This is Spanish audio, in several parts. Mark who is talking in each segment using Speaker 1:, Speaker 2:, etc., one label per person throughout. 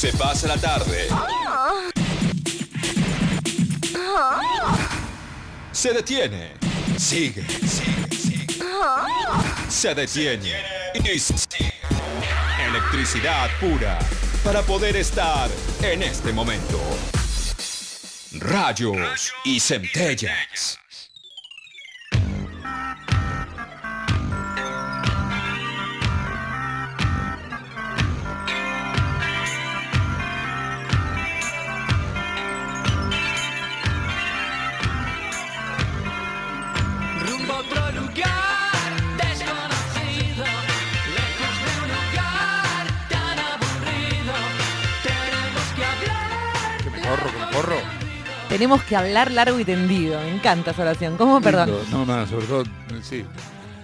Speaker 1: Se pasa la tarde. Se detiene. Sigue, sigue, sigue. Se detiene. Y sigue. Electricidad pura para poder estar en este momento. Rayos y centellas.
Speaker 2: Tenemos que hablar
Speaker 3: largo y tendido. Me encanta esa oración. ¿Cómo, perdón?
Speaker 4: No, nada, sobre todo, sí.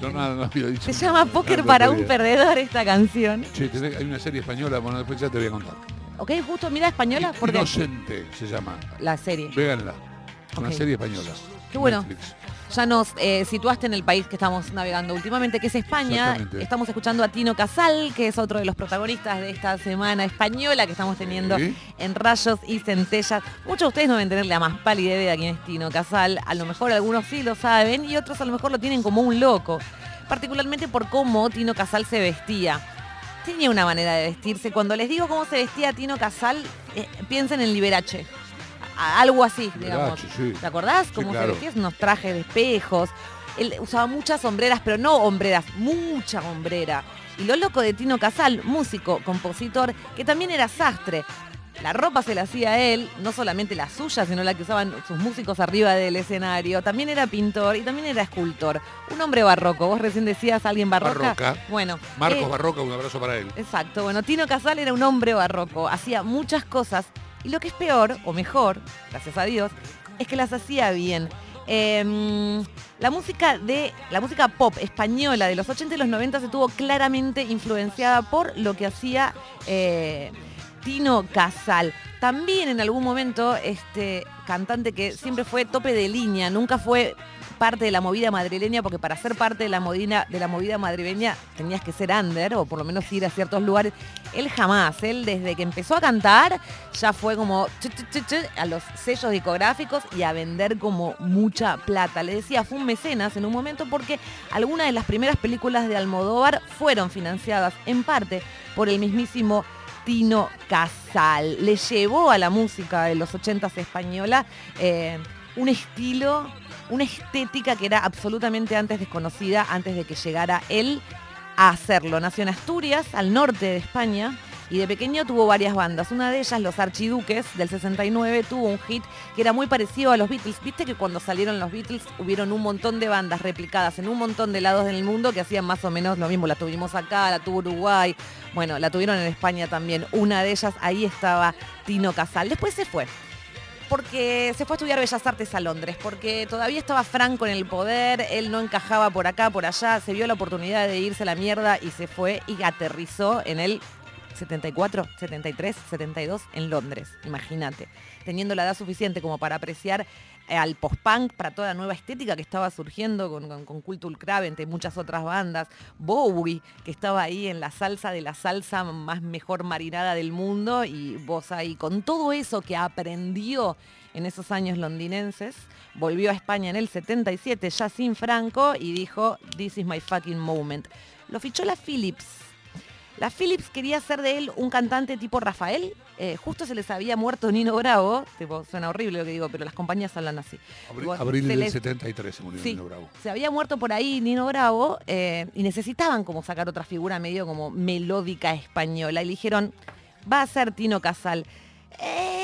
Speaker 4: No, nada, no había dicho.
Speaker 3: Se llama Póker para un perdedor esta canción.
Speaker 4: Tenés- hay una serie española, bueno, después ya te voy a contar.
Speaker 3: Ok, justo, mira española, porque
Speaker 4: Inocente se llama.
Speaker 3: la serie.
Speaker 4: Véanla. Una serie española.
Speaker 3: Qué bueno.
Speaker 4: Netflix.
Speaker 3: Ya nos eh, situaste en el país que estamos navegando últimamente, que es España. Estamos escuchando a Tino Casal, que es otro de los protagonistas de esta semana española que estamos teniendo
Speaker 4: Sí.
Speaker 3: en Rayos y Centellas. Muchos de ustedes no deben tener la más pálida idea de quién es Tino Casal. A lo mejor algunos sí lo saben y otros a lo mejor lo tienen como un loco. Particularmente por cómo Tino Casal se vestía. Tenía una manera de vestirse. Cuando les digo cómo se vestía Tino Casal, eh, piensen en Liberace. A- algo así, digamos.
Speaker 4: Sí.
Speaker 3: ¿Te acordás?
Speaker 4: Sí,
Speaker 3: Cómo
Speaker 4: claro.
Speaker 3: se vestía, unos trajes de espejos. Él usaba muchas sombreras, pero no hombreras, mucha hombrera. Y lo loco de Tino Casal, músico, compositor, que también era sastre. La ropa se la hacía él, no solamente la suya, sino la que usaban sus músicos arriba del escenario. También era pintor y también era escultor. Un hombre barroco. Vos recién decías alguien barroca.
Speaker 4: Barroca.
Speaker 3: Bueno.
Speaker 4: Marcos
Speaker 3: eh,
Speaker 4: Barroca, un abrazo para él.
Speaker 3: Exacto, bueno, Tino Casal era un hombre barroco, hacía muchas cosas y lo que es peor, o mejor, gracias a Dios, es que las hacía bien. Eh, la música de la música pop española de los 80 y los 90 se tuvo claramente influenciada por lo que hacía eh, Tino Casal. También en algún momento este cantante que siempre fue tope de línea, nunca fue parte de la movida madrileña, porque para ser parte de la movida, de la movida madrileña tenías que ser under, o por lo menos ir a ciertos lugares. Él jamás, él desde que empezó a cantar, ya fue como a los sellos discográficos y a vender como mucha plata. Le decía, fue un mecenas en un momento porque algunas de las primeras películas de Almodóvar fueron financiadas en parte por el mismísimo Tino Casal. Le llevó a la música de los 80s española eh, un estilo, una estética que era absolutamente antes desconocida, antes de que llegara él a hacerlo. Nació en Asturias, al norte de España, y de pequeño tuvo varias bandas. Una de ellas, Los Archiduques, del 69, tuvo un hit que era muy parecido a los Beatles. Viste que cuando salieron los Beatles hubieron un montón de bandas replicadas en un montón de lados del mundo que hacían más o menos lo mismo. La tuvimos acá, la tuvo Uruguay, bueno, la tuvieron en España también. Una de ellas, ahí estaba Tino Casal. Después se fue porque se fue a estudiar Bellas Artes a Londres, porque todavía estaba Franco en el poder, él no encajaba por acá, por allá, se vio la oportunidad de irse a la mierda y se fue y aterrizó en el 74, 73, 72 en Londres, imagínate, teniendo la edad suficiente como para apreciar eh, al post-punk, para toda la nueva estética que estaba surgiendo con, con, con entre muchas otras bandas, Bowie, que estaba ahí en la salsa de la salsa más mejor marinada del mundo, y vos ahí, con todo eso que aprendió en esos años londinenses, volvió a España en el 77, ya sin Franco, y dijo, This is my fucking moment. Lo fichó la Philips. La Philips quería hacer de él un cantante tipo Rafael. eh, justo se les había muerto Nino Bravo. Tipo, suena horrible lo que digo, pero las compañías hablan así.
Speaker 4: Abri-
Speaker 3: Igual,
Speaker 4: abril del
Speaker 3: les-
Speaker 4: 73 se murió
Speaker 3: Sí,
Speaker 4: Nino Bravo.
Speaker 3: se había muerto por ahí Nino Bravo eh, y necesitaban como sacar otra figura medio como melódica española. Y le dijeron, va a ser Tino Casal. Eh,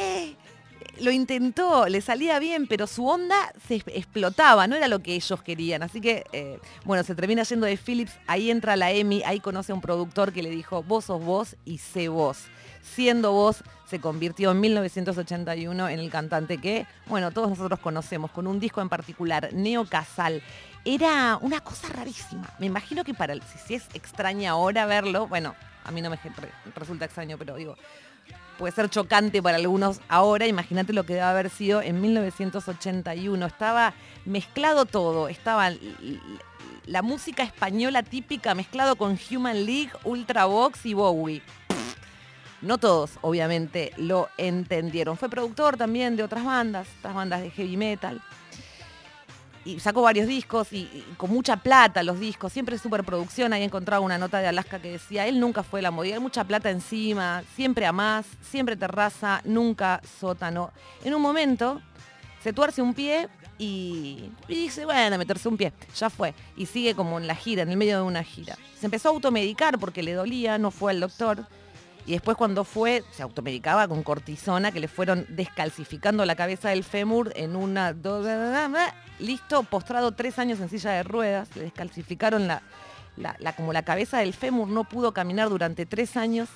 Speaker 3: lo intentó, le salía bien, pero su onda se explotaba, no era lo que ellos querían. Así que, eh, bueno, se termina yendo de Philips, ahí entra la Emi, ahí conoce a un productor que le dijo, vos sos vos y sé vos. Siendo vos, se convirtió en 1981 en el cantante que, bueno, todos nosotros conocemos, con un disco en particular, Neo Casal. Era una cosa rarísima. Me imagino que para si, si es extraña ahora verlo, bueno, a mí no me resulta extraño, pero digo, puede ser chocante para algunos ahora. Imagínate lo que debe haber sido en 1981. Estaba mezclado todo. Estaba la música española típica mezclado con Human League, Ultravox y Bowie. No todos, obviamente, lo entendieron. Fue productor también de otras bandas, otras bandas de heavy metal. Y sacó varios discos y, con mucha plata los discos, siempre superproducción. Ahí encontraba una nota de Alaska que decía, él nunca fue la movida, mucha plata encima, siempre a más, siempre terraza, nunca sótano. En un momento se tuerce un pie y, y dice, bueno, meterse un pie, ya fue. Y sigue como en la gira, en el medio de una gira. Se empezó a automedicar porque le dolía, no fue al doctor. Y después cuando fue, se automedicaba con cortisona, que le fueron descalcificando la cabeza del fémur en una... Listo, postrado tres años en silla de ruedas, le descalcificaron la, como la cabeza del fémur, no pudo caminar durante tres años.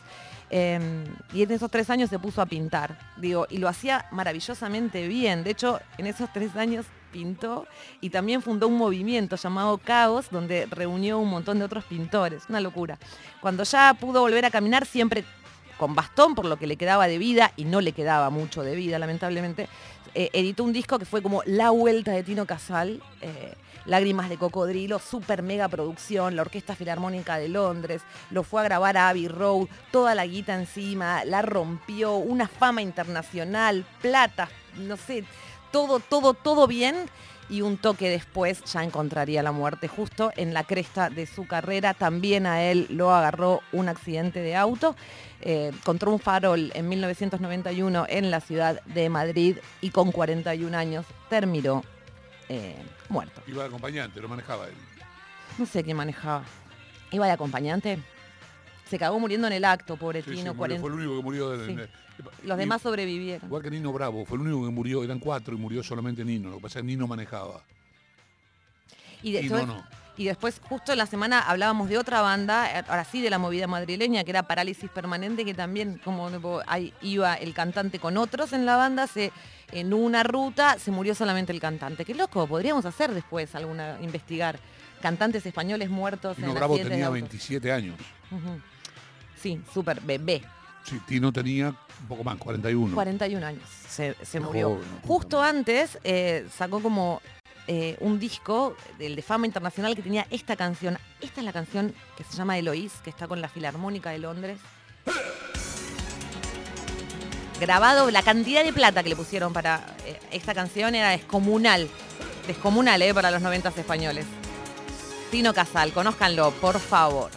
Speaker 3: eh, y en esos tres años se puso a pintar, digo, y lo hacía maravillosamente bien. De hecho, en esos tres años pintó y también fundó un movimiento llamado Caos, donde reunió un montón de otros pintores. Una locura. Cuando ya pudo volver a caminar, siempre con bastón, por lo que le quedaba de vida, y no le quedaba mucho de vida, lamentablemente, eh, editó un disco que fue como la vuelta de Tino Casal. eh, Lágrimas de Cocodrilo, super mega producción, la Orquesta Filarmónica de Londres, lo fue a grabar a Abbey Road, toda la guita encima, la rompió, una fama internacional, plata, no sé, todo, todo, todo bien. Y un toque después ya encontraría la muerte justo en la cresta de su carrera. También a él lo agarró un accidente de auto eh, contra un farol en 1991 en la ciudad de Madrid y con 41 años terminó eh, muerto.
Speaker 4: Iba de acompañante, lo manejaba él.
Speaker 3: No sé quién manejaba. ¿Iba de acompañante? Se cagó muriendo en el acto, pobre
Speaker 4: Sí,
Speaker 3: Tino.
Speaker 4: murió,
Speaker 3: 40.
Speaker 4: fue el único que murió. de-
Speaker 3: Sí.
Speaker 4: de-
Speaker 3: Los demás sobrevivieron.
Speaker 4: Igual que Nino Bravo, fue el único que murió, eran cuatro y murió solamente Nino. Lo que pasa es que Nino manejaba.
Speaker 3: Y, de-
Speaker 4: Y
Speaker 3: todo-
Speaker 4: no, no.
Speaker 3: y después, justo en la semana, hablábamos de otra banda, eh, ahora sí de la movida madrileña, que era Parálisis Permanente, que también, como ahí iba el cantante con otros en la banda, se, en una ruta se murió solamente el cantante. Qué loco, podríamos hacer después alguna, investigar. Cantantes españoles muertos
Speaker 4: Nino
Speaker 3: en
Speaker 4: Bravo
Speaker 3: de
Speaker 4: tenía
Speaker 3: auto.
Speaker 4: 27 años.
Speaker 3: Sí, súper bebé.
Speaker 4: Sí, Tino tenía un poco más, 41.
Speaker 3: 41 años se, murió. Justo antes eh, sacó como eh, un disco, el de fama internacional, que tenía esta canción. Esta es la canción que se llama Eloís, que está con la Filarmónica de Londres. Grabado, la cantidad de plata que le pusieron para eh, esta canción era descomunal. Descomunal, ¿eh? Para los 90 españoles. Tino Casal, conózcanlo, por favor.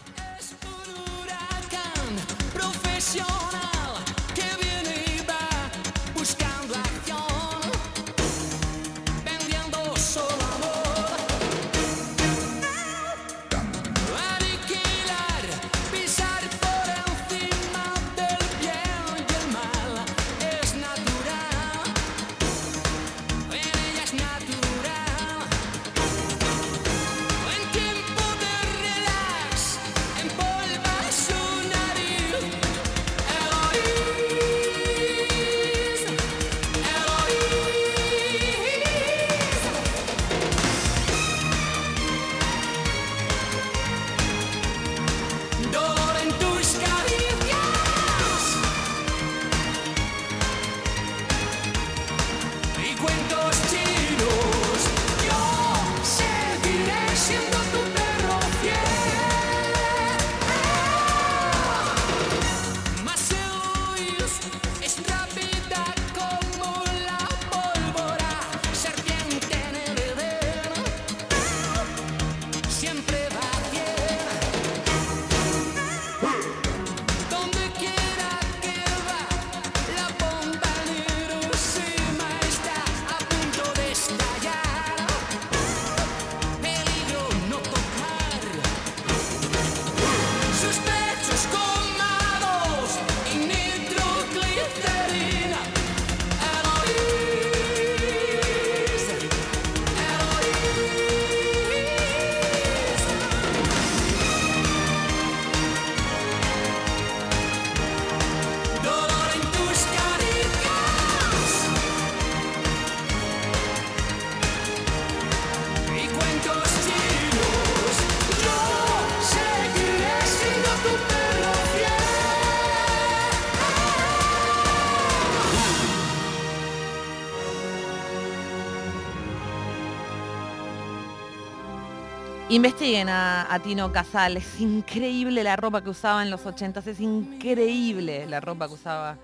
Speaker 3: Investiguen a, a Tino Casal, es increíble la ropa que usaba en los 80, es increíble la ropa que usaba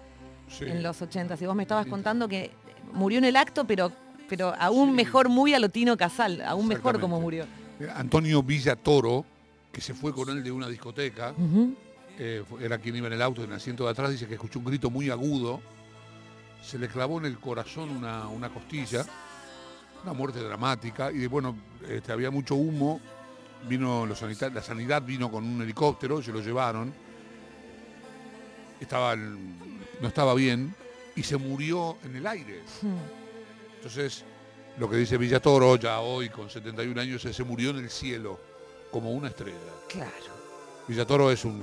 Speaker 4: Sí.
Speaker 3: en los 80. Y vos me estabas contando que murió en el acto, pero, pero aún mejor muy a lo Tino Casal, aún mejor como murió.
Speaker 4: Eh, Antonio Villatoro, que se fue con él de una discoteca, eh, era quien iba en el auto, en el asiento de atrás, dice que escuchó un grito muy agudo, se le clavó en el corazón una, una costilla, una muerte dramática, y bueno, este, había mucho humo, vino los sanita- la sanidad vino con un helicóptero, se lo llevaron, estaba no estaba bien, y se murió en el aire.
Speaker 3: Hmm.
Speaker 4: Entonces, lo que dice Villatoro, ya hoy con 71 años, es, se murió en el cielo, como una estrella.
Speaker 3: Claro.
Speaker 4: Villatoro es un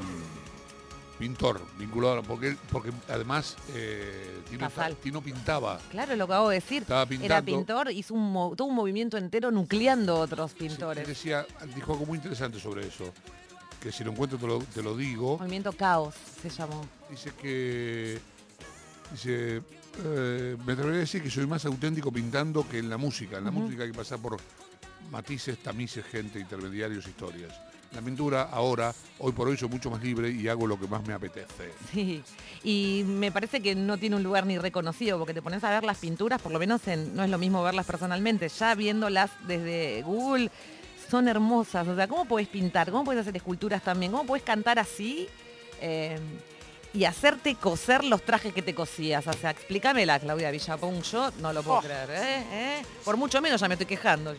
Speaker 4: pintor vinculado, porque, él- porque además eh, Tino. Tino pintaba.
Speaker 3: Claro, lo que acabo de decir.
Speaker 4: Estaba
Speaker 3: Era pintor, hizo un, todo un movimiento entero nucleando otros pintores.
Speaker 4: decía, dijo algo muy interesante sobre eso, que si lo encuentro te lo, te lo digo.
Speaker 3: Movimiento Caos se llamó.
Speaker 4: Dice que, dice, eh, me atrevería a decir que soy más auténtico pintando que en la música. En la música hay que pasar por matices, tamices, gente, intermediarios, historias. La pintura ahora, hoy por hoy, soy mucho más libre y hago lo que más me apetece.
Speaker 3: Sí, y me parece que no tiene un lugar ni reconocido, porque te pones a ver las pinturas, por lo menos en- no es lo mismo verlas personalmente, ya viéndolas desde Google, son hermosas. O sea, ¿cómo puedes pintar? ¿Cómo puedes hacer esculturas también? ¿Cómo puedes cantar así? Eh, y hacerte coser los trajes que te cosías. O sea, explícamela, Claudia Villapón. Yo no lo puedo
Speaker 4: Oh.
Speaker 3: creer. ¿eh? ¿eh? Por mucho menos ya me estoy quejando.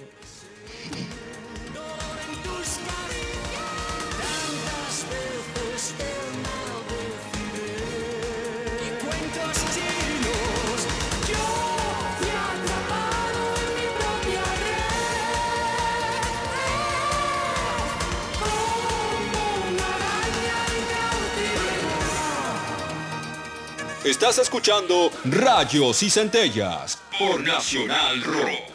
Speaker 1: Estás escuchando Rayos y Centellas por Nacional Rock.